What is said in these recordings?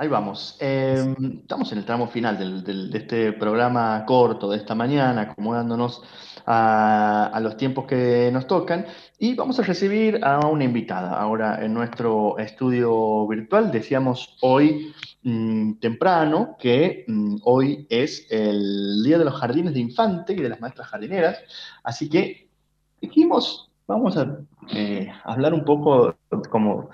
ahí vamos. Eh, estamos en el tramo final de este programa corto de esta mañana, acomodándonos a, los tiempos que nos tocan. Y vamos a recibir a una invitada ahora en nuestro estudio virtual. Decíamos hoy mm, temprano que mm, hoy es el Día de los Jardines de Infante y de las Maestras Jardineras. Así que dijimos, vamos a eh, hablar un poco como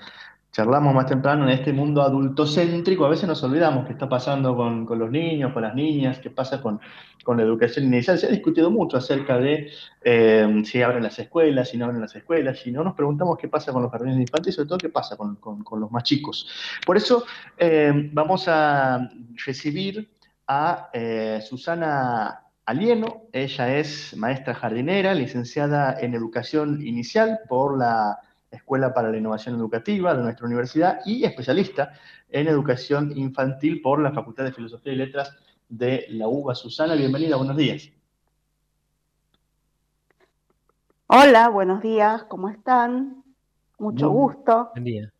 charlamos más temprano en este mundo adultocéntrico, a veces nos olvidamos qué está pasando con, los niños, con las niñas, qué pasa con, la educación inicial. Se ha discutido mucho acerca de eh, si abren las escuelas, si no abren las escuelas, si no nos preguntamos qué pasa con los jardines de infantes y sobre todo qué pasa con, los más chicos. Por eso eh, vamos a recibir a eh, Susana Alieno. Ella es maestra jardinera, licenciada en educación inicial por la Escuela para la Innovación Educativa de nuestra universidad y especialista en educación infantil por la Facultad de Filosofía y Letras de la UBA. Susana, bienvenida, buenos días. Hola, buenos días, ¿cómo están? Mucho gusto. Buen día.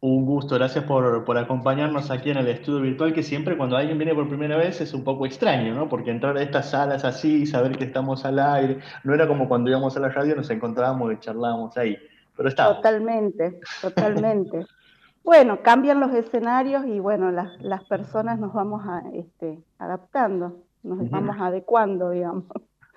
Un gusto, gracias por, por, acompañarnos aquí en el estudio virtual, que siempre cuando alguien viene por primera vez es un poco extraño, ¿no? Porque entrar a estas salas así, saber que estamos al aire, no era como cuando íbamos a la radio, nos encontrábamos y charlábamos ahí. Totalmente, totalmente. bueno, cambian los escenarios y bueno, las, las personas nos vamos a, este, adaptando, nos vamos adecuando, digamos.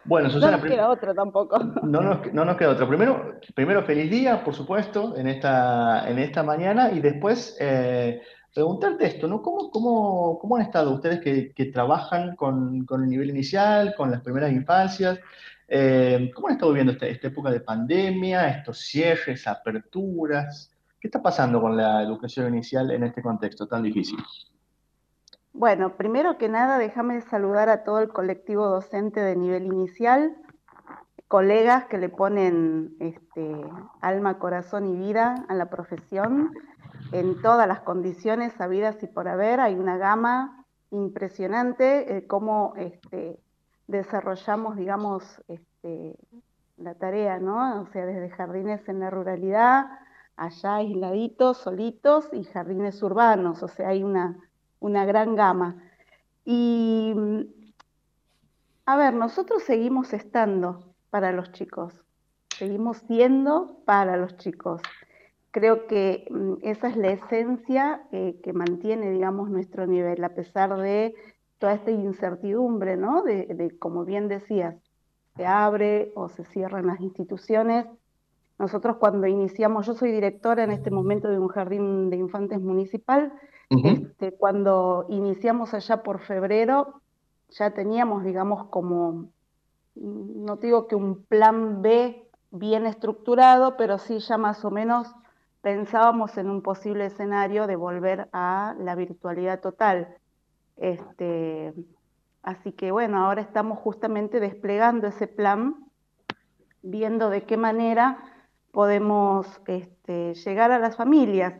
Bueno, Susana, no nos queda otro tampoco. No nos, no nos queda otro. Primero, primero, feliz día, por supuesto, en esta, en esta mañana y después eh, preguntarte esto, ¿no? ¿Cómo, cómo, cómo han estado ustedes que, que trabajan con, con, el nivel inicial, con las primeras infancias? Eh, ¿Cómo han estado viviendo esta, esta, época de pandemia, estos cierres, aperturas? ¿Qué está pasando con la educación inicial en este contexto tan difícil? Bueno, primero que nada, déjame saludar a todo el colectivo docente de nivel inicial, colegas que le ponen este, alma, corazón y vida a la profesión en todas las condiciones sabidas y por haber. Hay una gama impresionante, eh, cómo este, desarrollamos, digamos, este, la tarea, ¿no? O sea, desde jardines en la ruralidad, allá aisladitos, solitos, y jardines urbanos, o sea, hay una, una gran gama. Y, a ver, nosotros seguimos estando para los chicos, seguimos siendo para los chicos. Creo que mm, esa es la esencia eh, que mantiene, digamos, nuestro nivel, a pesar de toda esta incertidumbre, ¿no? De, como bien decías, se abre o se cierran las instituciones. Nosotros cuando iniciamos, yo soy directora en este momento de un jardín de infantes municipal, este, cuando iniciamos allá por febrero, ya teníamos, digamos, como, no digo que un plan B bien estructurado, pero sí ya más o menos pensábamos en un posible escenario de volver a la virtualidad total. Este, así que bueno, ahora estamos justamente desplegando ese plan, viendo de qué manera podemos este, llegar a las familias,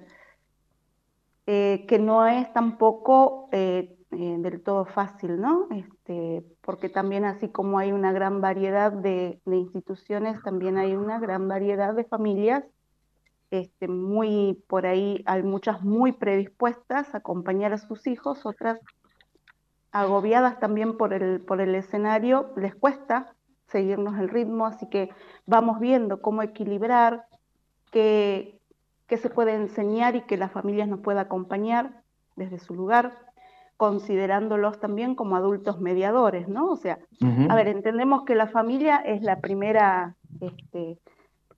eh, que no es tampoco eh, eh, del todo fácil, ¿no? Este, porque también así como hay una gran variedad de, instituciones, también hay una gran variedad de familias este, muy por ahí hay muchas muy predispuestas a acompañar a sus hijos, otras agobiadas también por el, por el escenario, les cuesta seguirnos el ritmo, así que vamos viendo cómo equilibrar, qué, qué se puede enseñar y que las familias nos pueda acompañar desde su lugar, considerándolos también como adultos mediadores, ¿no? O sea, a ver, entendemos que la familia es la primera este,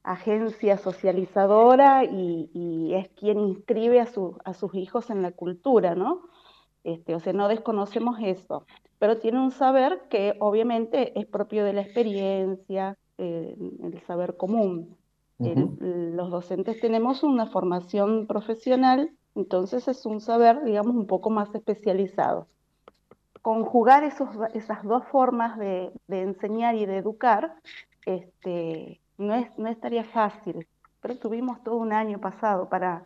agencia socializadora y, y, es quien inscribe a, su, a sus hijos en la cultura, ¿no? Este, o sea, no desconocemos eso, pero tiene un saber que obviamente es propio de la experiencia, eh, el saber común. los docentes tenemos una formación profesional, entonces es un saber, digamos, un poco más especializado. Conjugar esos, esas dos formas de, enseñar y de educar este, no, es, no estaría fácil, pero tuvimos todo un año pasado para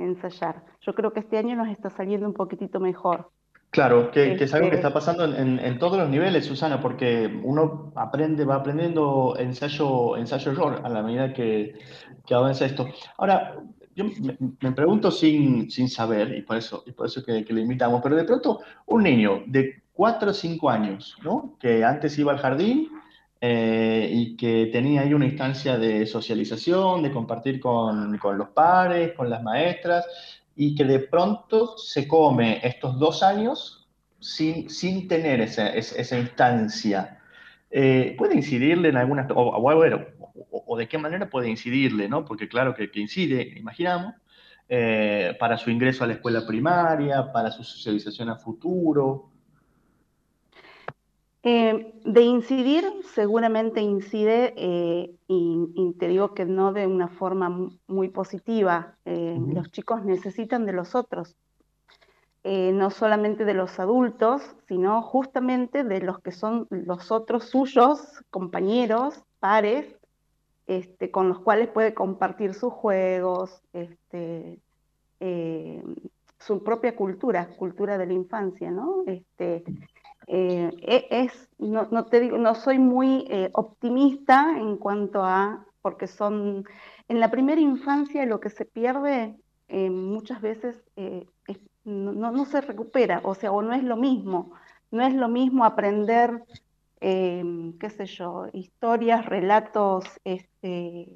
ensayar. Yo creo que este año nos está saliendo un poquitito mejor. Claro, que, es algo que este está pasando en, todos los niveles, Susana, porque uno aprende, va aprendiendo ensayo, ensayo error a la medida que, que avanza esto. Ahora, yo me, pregunto sin, sin, saber, y por eso, y por eso que, que le invitamos, pero de pronto un niño de 4 o 5 años, ¿no? que antes iba al jardín eh, y que tenía ahí una instancia de socialización, de compartir con, con, los pares, con las maestras, y que de pronto se come estos dos años sin, sin tener esa, esa, instancia. Eh, ¿Puede incidirle en alguna, o, o, o, de qué manera puede incidirle, ¿no? Porque claro que, que incide, imaginamos, eh, para su ingreso a la escuela primaria, para su socialización a futuro, eh, de incidir, seguramente incide, eh, y, te digo que no de una forma muy positiva. Eh, los chicos necesitan de los otros, no solamente de los adultos, sino justamente de los que son los otros suyos, compañeros, pares, este, con los cuales puede compartir sus juegos, este, su propia cultura, cultura de la infancia, ¿no? Este, eh, e, es, no, te digo, no soy muy eh, optimista en cuanto a, porque son, en la primera infancia lo que se pierde eh, muchas veces no, se recupera, o sea, o no es lo mismo, no es lo mismo aprender, qué sé yo, historias, relatos, este,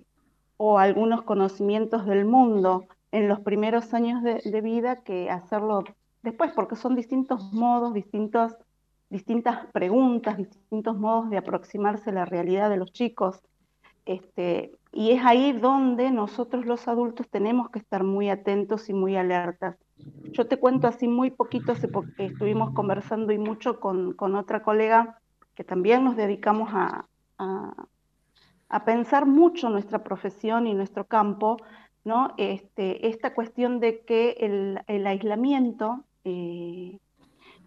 o algunos conocimientos del mundo en los primeros años de vida que hacerlo después, porque son distintos modos, distintos distintas preguntas, distintos modos de aproximarse a la realidad de los chicos. Este, y es ahí donde nosotros los adultos tenemos que estar muy atentos y muy alertas. Yo te cuento así muy poquito, porque estuvimos conversando y mucho con, otra colega que también nos dedicamos a, a, pensar mucho nuestra profesión y nuestro campo, ¿no? Este, esta cuestión de que el, el aislamiento eh,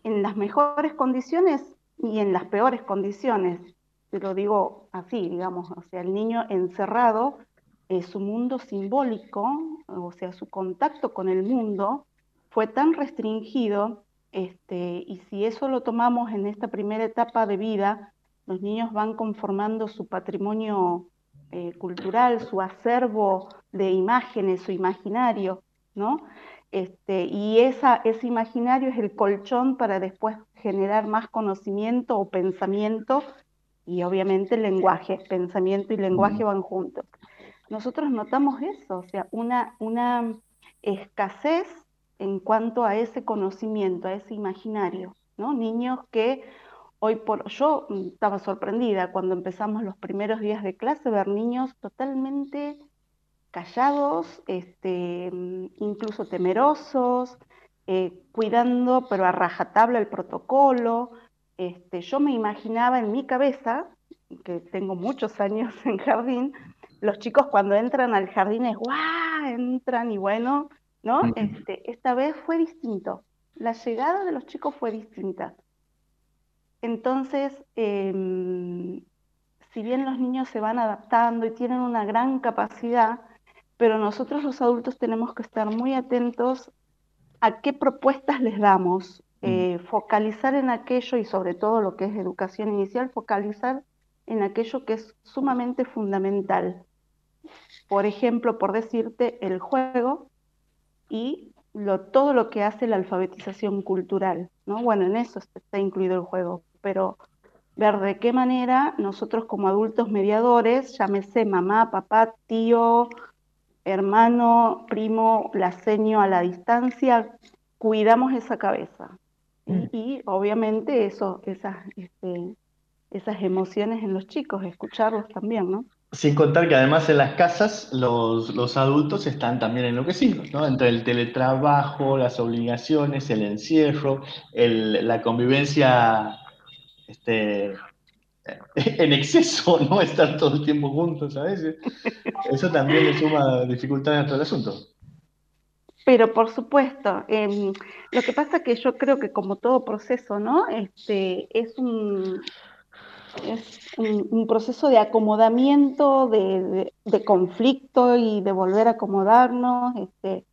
en las mejores condiciones y en las peores condiciones. Lo digo así, digamos, o sea, el niño encerrado, su mundo simbólico, o sea, su contacto con el mundo fue tan restringido, este, y si eso lo tomamos en esta primera etapa de vida, los niños van conformando su patrimonio eh, cultural, su acervo de imágenes, su imaginario, ¿no? Este, y esa, ese imaginario es el colchón para después generar más conocimiento o pensamiento y obviamente el lenguaje, pensamiento y lenguaje van juntos. Nosotros notamos eso, o sea, una, una escasez en cuanto a ese conocimiento, a ese imaginario, ¿no? Niños que hoy por... Yo estaba sorprendida cuando empezamos los primeros días de clase, ver niños totalmente callados, este, incluso temerosos, eh, cuidando, pero a rajatabla el protocolo. Este, yo me imaginaba en mi cabeza, que tengo muchos años en jardín, los chicos cuando entran al jardín es ¡guau! Entran y bueno, ¿no? Este, esta vez fue distinto. La llegada de los chicos fue distinta. Entonces, em, si bien los niños se van adaptando y tienen una gran capacidad, pero nosotros los adultos tenemos que estar muy atentos a qué propuestas les damos, mm. eh, focalizar en aquello y sobre todo lo que es educación inicial, focalizar en aquello que es sumamente fundamental. Por ejemplo, por decirte, el juego y lo, todo lo que hace la alfabetización cultural. ¿no? Bueno, en eso está incluido el juego, pero ver de qué manera nosotros como adultos mediadores, llámese mamá, papá, tío, hermano, primo, la seño a la distancia, cuidamos esa cabeza. Y, mm. obviamente eso, esas, este, esas emociones en los chicos, escucharlos también, ¿no? Sin contar que además en las casas los, los adultos están también enloquecidos, ¿no? Entre el teletrabajo, las obligaciones, el encierro, el, la convivencia este, en exceso, ¿no? Estar todo el tiempo juntos a veces. Eso también le suma dificultades a todo el asunto. Pero por supuesto, em, lo que pasa que yo creo que como todo proceso, ¿no? Este, es un, es un, proceso de acomodamiento, de, de, conflicto y de volver a acomodarnos. Este,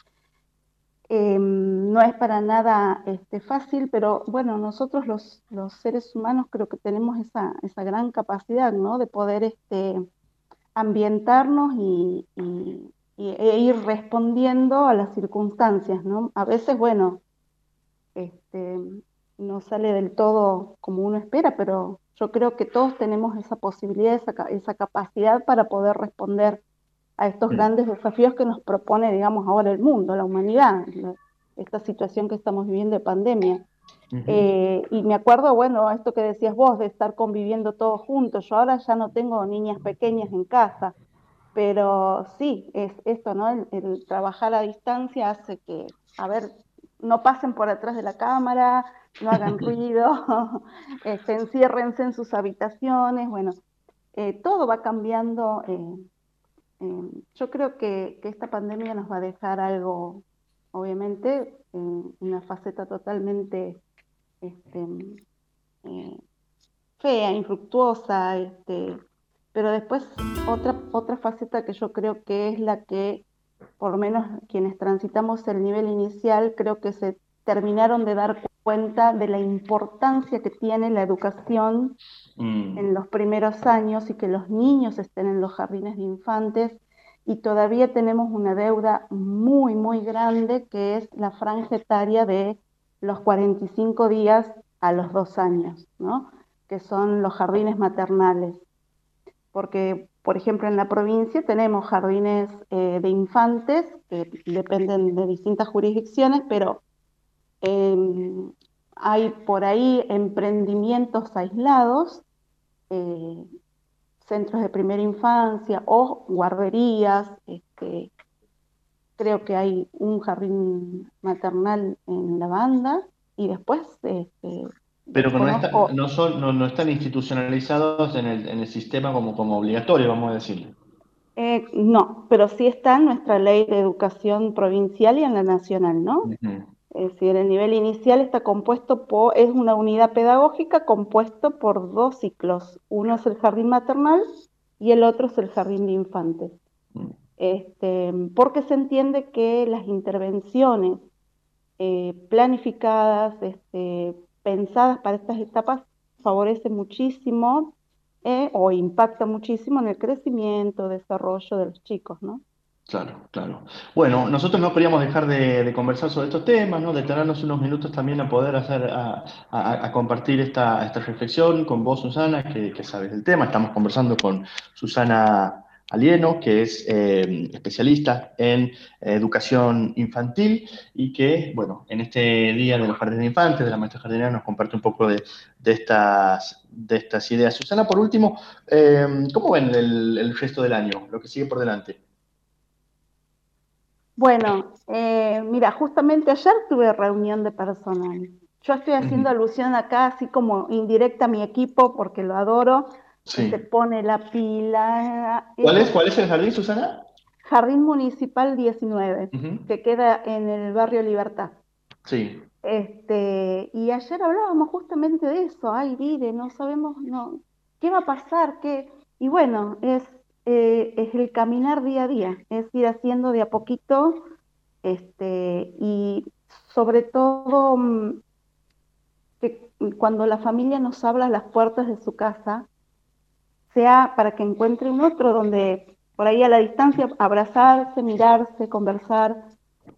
Em, no es para nada este, fácil, pero bueno, nosotros los, seres humanos creo que tenemos esa, esa gran capacidad, ¿no? De poder este, ambientarnos y, e ir respondiendo a las circunstancias, ¿no? A veces, bueno, este, no sale del todo como uno espera, pero yo creo que todos tenemos esa posibilidad, esa, esa capacidad para poder responder a estos grandes desafíos que nos propone, digamos, ahora el mundo, la humanidad, esta situación que estamos viviendo de pandemia. Eh, y me acuerdo, bueno, esto que decías vos, de estar conviviendo todos juntos. Yo ahora ya no tengo niñas pequeñas en casa, pero sí, es esto, ¿no? El, trabajar a distancia hace que, a ver, no pasen por atrás de la cámara, no hagan ruido, este, enciérrense en sus habitaciones, bueno, eh, todo va cambiando. Eh, yo creo que, que, esta pandemia nos va a dejar algo, obviamente, una faceta totalmente este, eh, fea, infructuosa, este, pero después otra, otra faceta que yo creo que es la que, por lo menos quienes transitamos el nivel inicial, creo que se terminaron de dar cuenta de la importancia que tiene la educación mm. en los primeros años y que los niños estén en los jardines de infantes y todavía tenemos una deuda muy, muy grande que es la franja etaria de los 45 días a los dos años, ¿no? que son los jardines maternales. Porque, por ejemplo, en la provincia tenemos jardines eh, de infantes que dependen de distintas jurisdicciones, pero em, hay por ahí emprendimientos aislados, eh, centros de primera infancia o guarderías, este, creo que hay un jardín maternal en la banda y después... Este, pero no, son, no, están institucionalizados en el, en el sistema como, como obligatorio, vamos a decir. Eh, no, pero sí está en nuestra ley de educación provincial y en la nacional, ¿no? Es decir, el nivel inicial está compuesto por, es una unidad pedagógica compuesto por dos ciclos. Uno es el jardín maternal y el otro es el jardín de infantes. Mm este, porque se entiende que las intervenciones eh, planificadas, este, pensadas para estas etapas, favorecen muchísimo eh, o impactan muchísimo en el crecimiento, desarrollo de los chicos, ¿no? Claro, claro. Bueno, nosotros no queríamos dejar de, conversar sobre estos temas, ¿no? De tenernos unos minutos también a poder hacer, a, compartir esta, esta, reflexión con vos, Susana, que, sabes del tema. Estamos conversando con Susana Alieno, que es eh, especialista en educación infantil y que, bueno, en este Día de los Jardines de Infantes, de la Maestra Jardinera, nos comparte un poco de, estas, de estas ideas. Susana, por último, eh, ¿cómo ven el, resto del año, lo que sigue por delante? Bueno, eh, mira, justamente ayer tuve reunión de personal. Yo estoy haciendo alusión acá, así como indirecta a mi equipo, porque lo adoro, se pone la pila. ¿Cuál es, ¿Cuál es el jardín, Susana? Jardín Municipal 19, que queda en el barrio Libertad. Sí. Este, y ayer hablábamos justamente de eso, ay, mire, no sabemos no, qué va a pasar, qué... y bueno, es, eh, es el caminar día a día, es ir haciendo de a poquito, este, y sobre todo mm, que cuando la familia nos habla a las puertas de su casa, sea para que encuentre un otro donde por ahí a la distancia abrazarse, mirarse, conversar,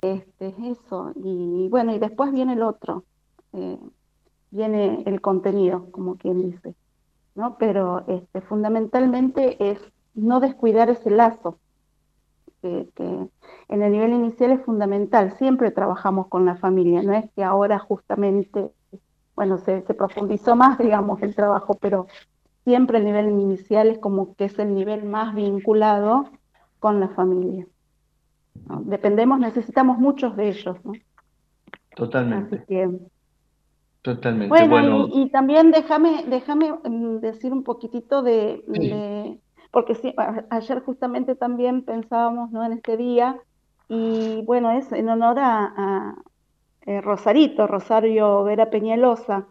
este, eso. Y bueno, y después viene el otro, eh, viene el contenido, como quien dice, ¿no? Pero este, fundamentalmente es no descuidar ese lazo, que, en el nivel inicial es fundamental, siempre trabajamos con la familia, no es que ahora justamente, bueno, se, se profundizó más, digamos, el trabajo, pero siempre el nivel inicial es como que es el nivel más vinculado con la familia. Dependemos, necesitamos muchos de ellos. ¿no? Totalmente. Totalmente. Bueno, Y, también déjame, déjame mm, decir un poquitito de, porque sí, ayer justamente también pensábamos ¿no? en este día, y bueno, es en honor a, eh, Rosarito, Rosario Vera Peñalosa,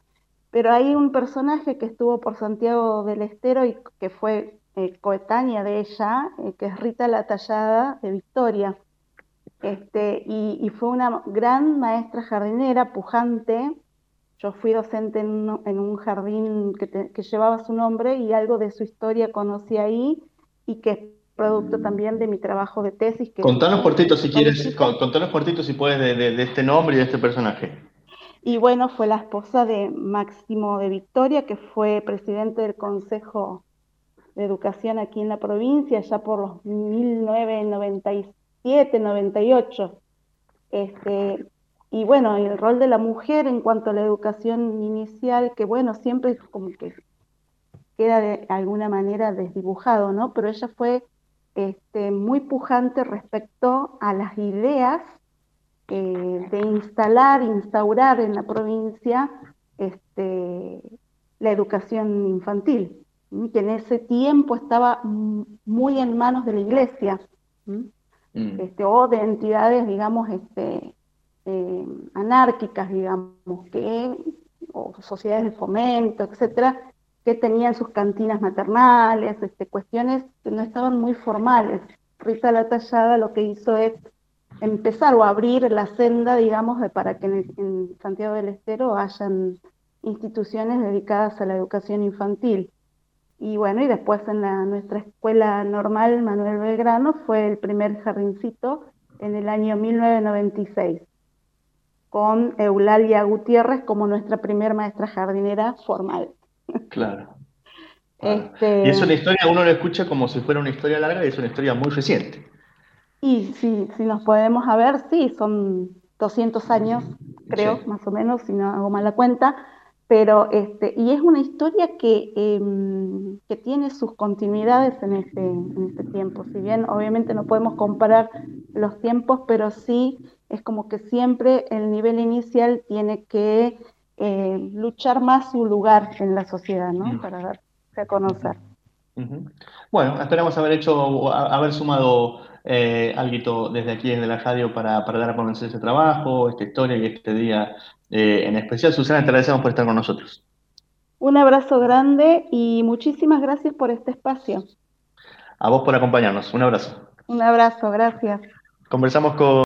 pero hay un personaje que estuvo por Santiago del Estero y que fue eh, coetánea de ella, eh, que es Rita la Tallada de Victoria. Este, y, fue una gran maestra jardinera, pujante. Yo fui docente en, un jardín que, llevaba su nombre y algo de su historia conocí ahí y que producto también de mi trabajo de tesis. Que contanos cortito si quieres, contanos cortito si puedes de, de, este nombre y de este personaje. Y bueno, fue la esposa de Máximo de Victoria, que fue presidente del Consejo de Educación aquí en la provincia, ya por los 1997, 98. Este, y bueno, el rol de la mujer en cuanto a la educación inicial, que bueno, siempre como que queda de alguna manera desdibujado, ¿no? Pero ella fue este, muy pujante respecto a las ideas eh, de instalar, instaurar en la provincia este, la educación infantil, que en ese tiempo estaba muy en manos de la iglesia, mm. este, o de entidades, digamos, este, eh, anárquicas, digamos, que, o sociedades de fomento, etcétera, que tenían sus cantinas maternales, este, cuestiones que no estaban muy formales. Rita la Tallada lo que hizo es empezar o abrir la senda, digamos, de, para que en, Santiago del Estero hayan instituciones dedicadas a la educación infantil. Y bueno, y después en la, nuestra escuela normal, Manuel Belgrano, fue el primer jardincito en el año 1996, con Eulalia Gutiérrez como nuestra primer maestra jardinera formal. Claro. Este... Y es una historia, uno lo escucha como si fuera una historia larga y es una historia muy reciente. Y si, si nos podemos a ver, sí, son 200 años, creo, más o menos, si no hago mala cuenta, pero este, y es una historia que, em, que tiene sus continuidades en este, en este tiempo. Si bien obviamente no podemos comparar los tiempos, pero sí es como que siempre el nivel inicial tiene que eh, luchar más su lugar en la sociedad, ¿no? Para darse a conocer. Bueno, esperamos haber hecho, haber sumado eh, algo desde aquí, desde la radio, para, dar a conocer ese trabajo, esta historia y este día eh, en especial. Susana, te agradecemos por estar con nosotros. Un abrazo grande y muchísimas gracias por este espacio. A vos por acompañarnos. Un abrazo. Un abrazo, gracias. Conversamos con